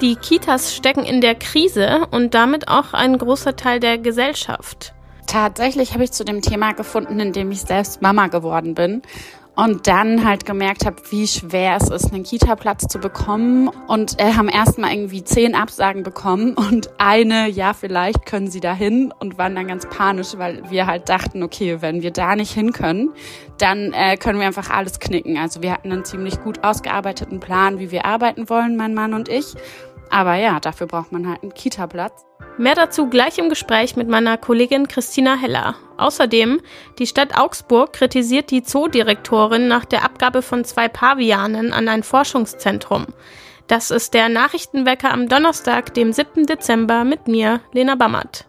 Die Kitas stecken in der Krise und damit auch ein großer Teil der Gesellschaft. Tatsächlich habe ich zu dem Thema gefunden, indem ich selbst Mama geworden bin und dann halt gemerkt habe, wie schwer es ist, einen Kita-Platz zu bekommen. Und äh, haben erstmal irgendwie zehn Absagen bekommen und eine, ja, vielleicht können sie da hin und waren dann ganz panisch, weil wir halt dachten, okay, wenn wir da nicht hin können, dann äh, können wir einfach alles knicken. Also wir hatten einen ziemlich gut ausgearbeiteten Plan, wie wir arbeiten wollen, mein Mann und ich. Aber ja, dafür braucht man halt einen Kita-Platz. Mehr dazu gleich im Gespräch mit meiner Kollegin Christina Heller. Außerdem, die Stadt Augsburg kritisiert die Zoodirektorin nach der Abgabe von zwei Pavianen an ein Forschungszentrum. Das ist der Nachrichtenwecker am Donnerstag, dem 7. Dezember mit mir, Lena Bammert.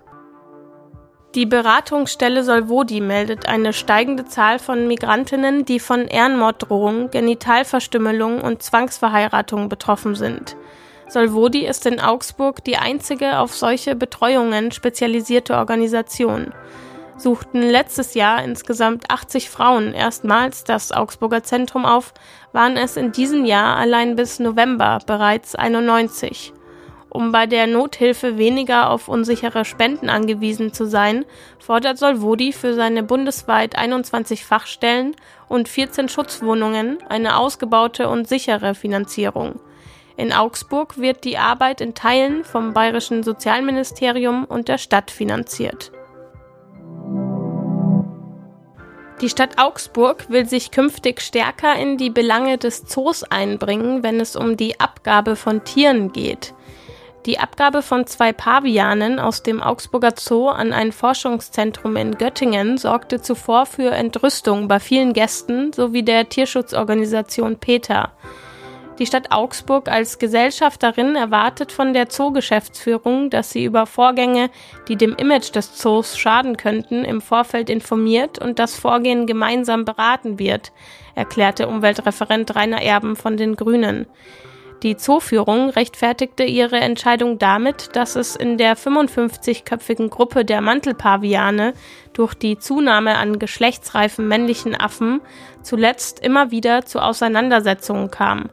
Die Beratungsstelle Solvodi meldet eine steigende Zahl von Migrantinnen, die von Ehrenmorddrohungen, Genitalverstümmelung und Zwangsverheiratungen betroffen sind. Solvodi ist in Augsburg die einzige auf solche Betreuungen spezialisierte Organisation. Suchten letztes Jahr insgesamt 80 Frauen erstmals das Augsburger Zentrum auf, waren es in diesem Jahr allein bis November bereits 91. Um bei der Nothilfe weniger auf unsichere Spenden angewiesen zu sein, fordert Solvodi für seine bundesweit 21 Fachstellen und 14 Schutzwohnungen eine ausgebaute und sichere Finanzierung. In Augsburg wird die Arbeit in Teilen vom Bayerischen Sozialministerium und der Stadt finanziert. Die Stadt Augsburg will sich künftig stärker in die Belange des Zoos einbringen, wenn es um die Abgabe von Tieren geht. Die Abgabe von zwei Pavianen aus dem Augsburger Zoo an ein Forschungszentrum in Göttingen sorgte zuvor für Entrüstung bei vielen Gästen sowie der Tierschutzorganisation PETA. Die Stadt Augsburg als Gesellschafterin erwartet von der Zoogeschäftsführung, dass sie über Vorgänge, die dem Image des Zoos schaden könnten, im Vorfeld informiert und das Vorgehen gemeinsam beraten wird, erklärte Umweltreferent Rainer Erben von den Grünen. Die Zooführung rechtfertigte ihre Entscheidung damit, dass es in der 55-köpfigen Gruppe der Mantelpaviane durch die Zunahme an geschlechtsreifen männlichen Affen zuletzt immer wieder zu Auseinandersetzungen kam.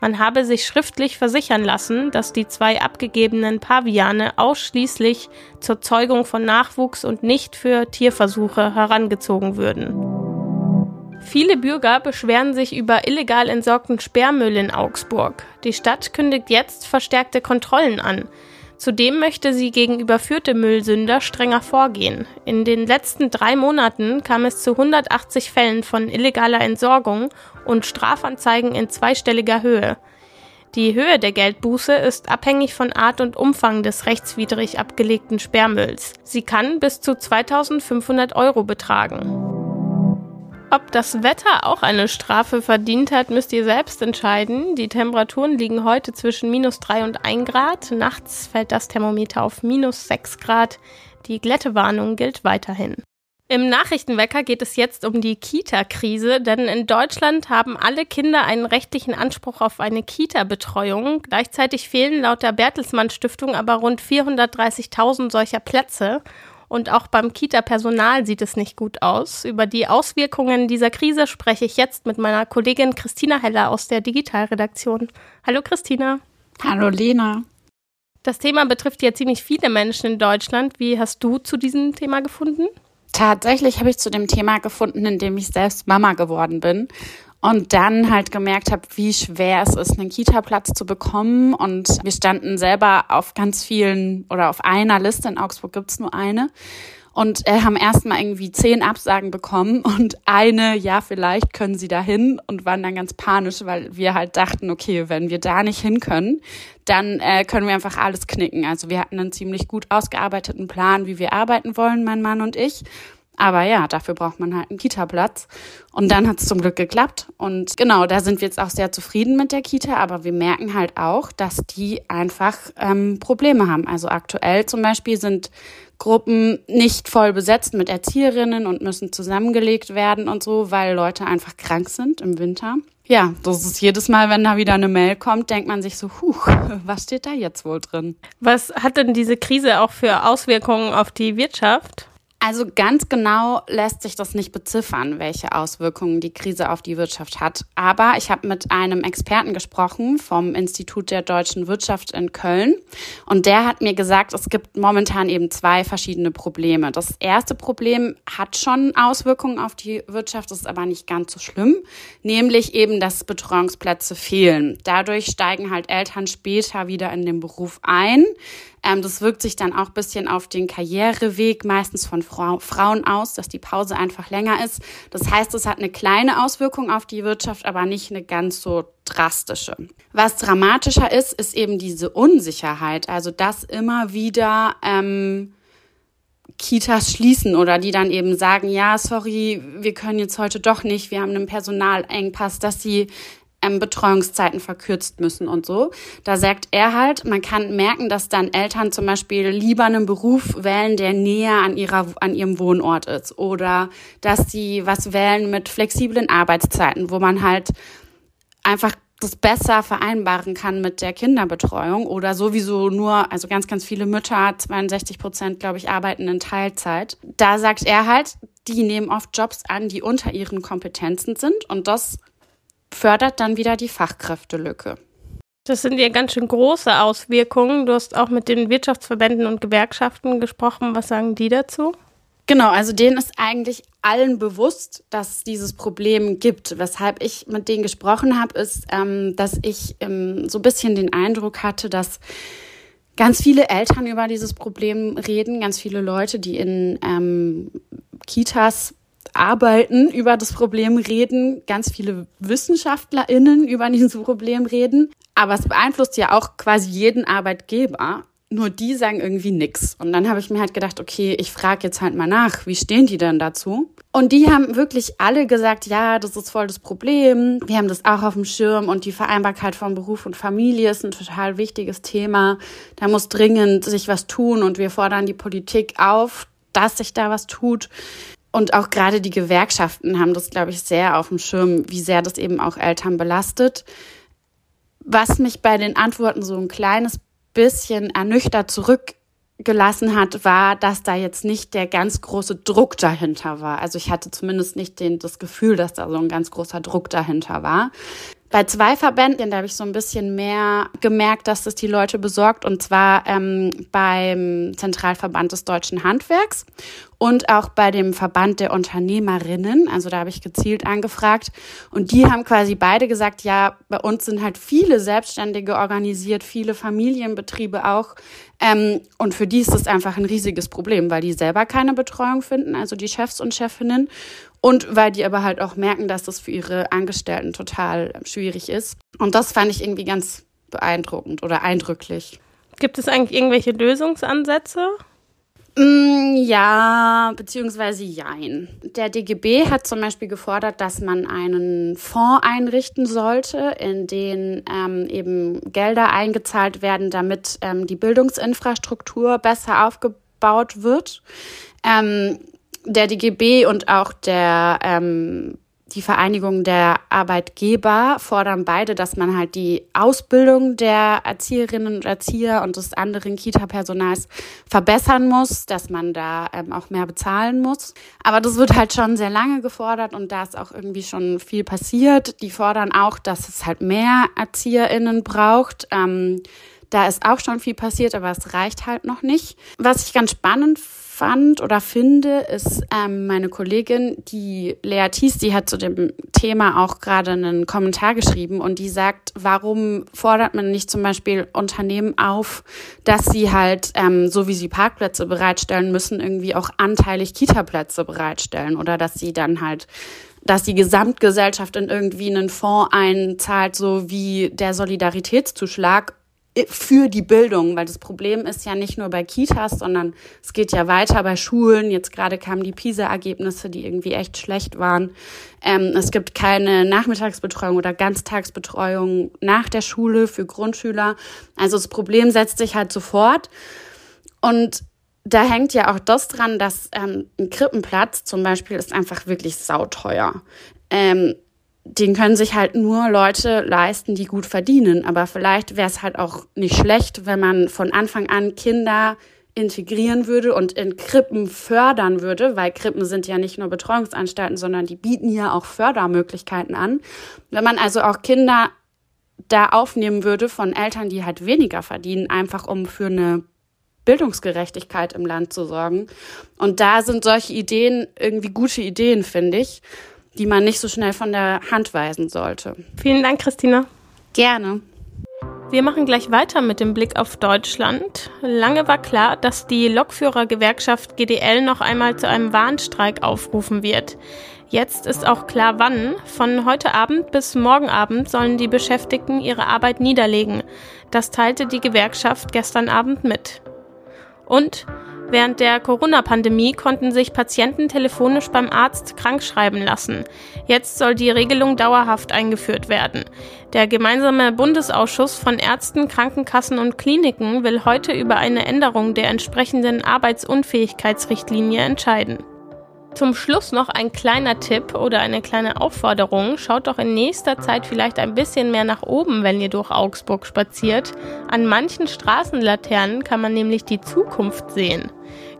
Man habe sich schriftlich versichern lassen, dass die zwei abgegebenen Paviane ausschließlich zur Zeugung von Nachwuchs und nicht für Tierversuche herangezogen würden. Viele Bürger beschweren sich über illegal entsorgten Sperrmüll in Augsburg. Die Stadt kündigt jetzt verstärkte Kontrollen an. Zudem möchte sie gegen überführte Müllsünder strenger vorgehen. In den letzten drei Monaten kam es zu 180 Fällen von illegaler Entsorgung und Strafanzeigen in zweistelliger Höhe. Die Höhe der Geldbuße ist abhängig von Art und Umfang des rechtswidrig abgelegten Sperrmülls. Sie kann bis zu 2500 Euro betragen. Ob das Wetter auch eine Strafe verdient hat, müsst ihr selbst entscheiden. Die Temperaturen liegen heute zwischen minus 3 und 1 Grad. Nachts fällt das Thermometer auf minus 6 Grad. Die Glättewarnung gilt weiterhin. Im Nachrichtenwecker geht es jetzt um die Kita-Krise, denn in Deutschland haben alle Kinder einen rechtlichen Anspruch auf eine Kita-Betreuung. Gleichzeitig fehlen laut der Bertelsmann Stiftung aber rund 430.000 solcher Plätze. Und auch beim Kita-Personal sieht es nicht gut aus. Über die Auswirkungen dieser Krise spreche ich jetzt mit meiner Kollegin Christina Heller aus der Digitalredaktion. Hallo Christina. Hallo Lena. Das Thema betrifft ja ziemlich viele Menschen in Deutschland. Wie hast du zu diesem Thema gefunden? Tatsächlich habe ich zu dem Thema gefunden, indem ich selbst Mama geworden bin und dann halt gemerkt habe, wie schwer es ist, einen Kita-Platz zu bekommen. Und wir standen selber auf ganz vielen oder auf einer Liste, in Augsburg gibt's nur eine. Und äh, haben erstmal irgendwie zehn Absagen bekommen und eine, ja, vielleicht können sie da hin und waren dann ganz panisch, weil wir halt dachten, okay, wenn wir da nicht hin können, dann äh, können wir einfach alles knicken. Also wir hatten einen ziemlich gut ausgearbeiteten Plan, wie wir arbeiten wollen, mein Mann und ich. Aber ja, dafür braucht man halt einen Kita-Platz. Und dann hat es zum Glück geklappt. Und genau, da sind wir jetzt auch sehr zufrieden mit der Kita. Aber wir merken halt auch, dass die einfach ähm, Probleme haben. Also aktuell zum Beispiel sind Gruppen nicht voll besetzt mit Erzieherinnen und müssen zusammengelegt werden und so, weil Leute einfach krank sind im Winter. Ja, das ist jedes Mal, wenn da wieder eine Mail kommt, denkt man sich so, huch, was steht da jetzt wohl drin? Was hat denn diese Krise auch für Auswirkungen auf die Wirtschaft? Also ganz genau lässt sich das nicht beziffern, welche Auswirkungen die Krise auf die Wirtschaft hat. Aber ich habe mit einem Experten gesprochen vom Institut der deutschen Wirtschaft in Köln und der hat mir gesagt, es gibt momentan eben zwei verschiedene Probleme. Das erste Problem hat schon Auswirkungen auf die Wirtschaft, ist aber nicht ganz so schlimm, nämlich eben, dass Betreuungsplätze fehlen. Dadurch steigen halt Eltern später wieder in den Beruf ein. Ähm, das wirkt sich dann auch bisschen auf den Karriereweg meistens von Frau, Frauen aus, dass die Pause einfach länger ist. Das heißt, es hat eine kleine Auswirkung auf die Wirtschaft, aber nicht eine ganz so drastische. Was dramatischer ist, ist eben diese Unsicherheit. Also dass immer wieder ähm, Kitas schließen oder die dann eben sagen, ja, sorry, wir können jetzt heute doch nicht, wir haben einen Personalengpass, dass sie ähm, Betreuungszeiten verkürzt müssen und so. Da sagt er halt, man kann merken, dass dann Eltern zum Beispiel lieber einen Beruf wählen, der näher an ihrer, an ihrem Wohnort ist oder dass sie was wählen mit flexiblen Arbeitszeiten, wo man halt einfach das besser vereinbaren kann mit der Kinderbetreuung oder sowieso nur, also ganz, ganz viele Mütter, 62 Prozent, glaube ich, arbeiten in Teilzeit. Da sagt er halt, die nehmen oft Jobs an, die unter ihren Kompetenzen sind und das fördert dann wieder die Fachkräftelücke. Das sind ja ganz schön große Auswirkungen. Du hast auch mit den Wirtschaftsverbänden und Gewerkschaften gesprochen. Was sagen die dazu? Genau, also denen ist eigentlich allen bewusst, dass es dieses Problem gibt. Weshalb ich mit denen gesprochen habe, ist, ähm, dass ich ähm, so ein bisschen den Eindruck hatte, dass ganz viele Eltern über dieses Problem reden, ganz viele Leute, die in ähm, Kitas arbeiten, über das Problem reden, ganz viele WissenschaftlerInnen über dieses Problem reden. Aber es beeinflusst ja auch quasi jeden Arbeitgeber. Nur die sagen irgendwie nix. Und dann habe ich mir halt gedacht, okay, ich frage jetzt halt mal nach, wie stehen die denn dazu? Und die haben wirklich alle gesagt, ja, das ist voll das Problem. Wir haben das auch auf dem Schirm und die Vereinbarkeit von Beruf und Familie ist ein total wichtiges Thema. Da muss dringend sich was tun und wir fordern die Politik auf, dass sich da was tut. Und auch gerade die Gewerkschaften haben das, glaube ich, sehr auf dem Schirm, wie sehr das eben auch Eltern belastet. Was mich bei den Antworten so ein kleines bisschen ernüchtert zurückgelassen hat, war, dass da jetzt nicht der ganz große Druck dahinter war. Also ich hatte zumindest nicht den, das Gefühl, dass da so ein ganz großer Druck dahinter war. Bei zwei Verbänden, da habe ich so ein bisschen mehr gemerkt, dass das die Leute besorgt, und zwar ähm, beim Zentralverband des deutschen Handwerks und auch bei dem Verband der Unternehmerinnen. Also da habe ich gezielt angefragt. Und die haben quasi beide gesagt, ja, bei uns sind halt viele Selbstständige organisiert, viele Familienbetriebe auch. Ähm, und für die ist das einfach ein riesiges Problem, weil die selber keine Betreuung finden, also die Chefs und Chefinnen. Und weil die aber halt auch merken, dass das für ihre Angestellten total schwierig ist. Und das fand ich irgendwie ganz beeindruckend oder eindrücklich. Gibt es eigentlich irgendwelche Lösungsansätze? Mm, ja, beziehungsweise jein. Der DGB hat zum Beispiel gefordert, dass man einen Fonds einrichten sollte, in den ähm, eben Gelder eingezahlt werden, damit ähm, die Bildungsinfrastruktur besser aufgebaut wird. Ähm, der DGB und auch der ähm, die Vereinigung der Arbeitgeber fordern beide, dass man halt die Ausbildung der Erzieherinnen und Erzieher und des anderen Kita-Personals verbessern muss, dass man da ähm, auch mehr bezahlen muss. Aber das wird halt schon sehr lange gefordert und da ist auch irgendwie schon viel passiert. Die fordern auch, dass es halt mehr ErzieherInnen braucht. Ähm, da ist auch schon viel passiert, aber es reicht halt noch nicht. Was ich ganz spannend fand oder finde, ist ähm, meine Kollegin, die Lea Thies, die hat zu dem Thema auch gerade einen Kommentar geschrieben und die sagt, warum fordert man nicht zum Beispiel Unternehmen auf, dass sie halt, ähm, so wie sie Parkplätze bereitstellen müssen, irgendwie auch anteilig Kita-Plätze bereitstellen oder dass sie dann halt dass die Gesamtgesellschaft in irgendwie einen Fonds einzahlt, so wie der Solidaritätszuschlag für die Bildung, weil das Problem ist ja nicht nur bei Kitas, sondern es geht ja weiter bei Schulen. Jetzt gerade kamen die PISA-Ergebnisse, die irgendwie echt schlecht waren. Ähm, es gibt keine Nachmittagsbetreuung oder Ganztagsbetreuung nach der Schule für Grundschüler. Also das Problem setzt sich halt sofort. Und da hängt ja auch das dran, dass ähm, ein Krippenplatz zum Beispiel ist einfach wirklich sauteuer. Ähm, den können sich halt nur Leute leisten, die gut verdienen. Aber vielleicht wäre es halt auch nicht schlecht, wenn man von Anfang an Kinder integrieren würde und in Krippen fördern würde, weil Krippen sind ja nicht nur Betreuungsanstalten, sondern die bieten ja auch Fördermöglichkeiten an. Wenn man also auch Kinder da aufnehmen würde von Eltern, die halt weniger verdienen, einfach um für eine Bildungsgerechtigkeit im Land zu sorgen. Und da sind solche Ideen irgendwie gute Ideen, finde ich, die man nicht so schnell von der Hand weisen sollte. Vielen Dank, Christina. Gerne. Wir machen gleich weiter mit dem Blick auf Deutschland. Lange war klar, dass die Lokführergewerkschaft GDL noch einmal zu einem Warnstreik aufrufen wird. Jetzt ist auch klar, wann. Von heute Abend bis morgen Abend sollen die Beschäftigten ihre Arbeit niederlegen. Das teilte die Gewerkschaft gestern Abend mit. Und Während der Corona-Pandemie konnten sich Patienten telefonisch beim Arzt krankschreiben lassen. Jetzt soll die Regelung dauerhaft eingeführt werden. Der gemeinsame Bundesausschuss von Ärzten, Krankenkassen und Kliniken will heute über eine Änderung der entsprechenden Arbeitsunfähigkeitsrichtlinie entscheiden. Zum Schluss noch ein kleiner Tipp oder eine kleine Aufforderung. Schaut doch in nächster Zeit vielleicht ein bisschen mehr nach oben, wenn ihr durch Augsburg spaziert. An manchen Straßenlaternen kann man nämlich die Zukunft sehen.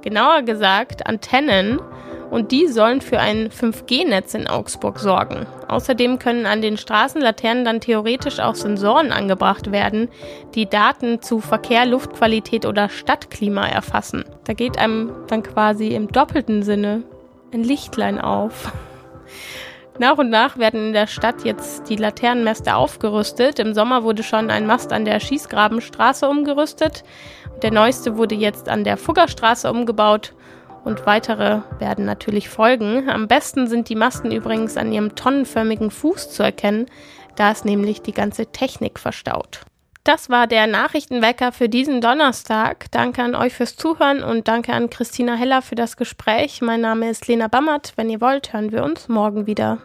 Genauer gesagt Antennen und die sollen für ein 5G-Netz in Augsburg sorgen. Außerdem können an den Straßenlaternen dann theoretisch auch Sensoren angebracht werden, die Daten zu Verkehr, Luftqualität oder Stadtklima erfassen. Da geht einem dann quasi im doppelten Sinne ein Lichtlein auf. Nach und nach werden in der Stadt jetzt die Laternenmäste aufgerüstet. Im Sommer wurde schon ein Mast an der Schießgrabenstraße umgerüstet. Der neueste wurde jetzt an der Fuggerstraße umgebaut und weitere werden natürlich folgen. Am besten sind die Masten übrigens an ihrem tonnenförmigen Fuß zu erkennen. Da ist nämlich die ganze Technik verstaut. Das war der Nachrichtenwecker für diesen Donnerstag. Danke an euch fürs Zuhören und danke an Christina Heller für das Gespräch. Mein Name ist Lena Bammert. Wenn ihr wollt, hören wir uns morgen wieder.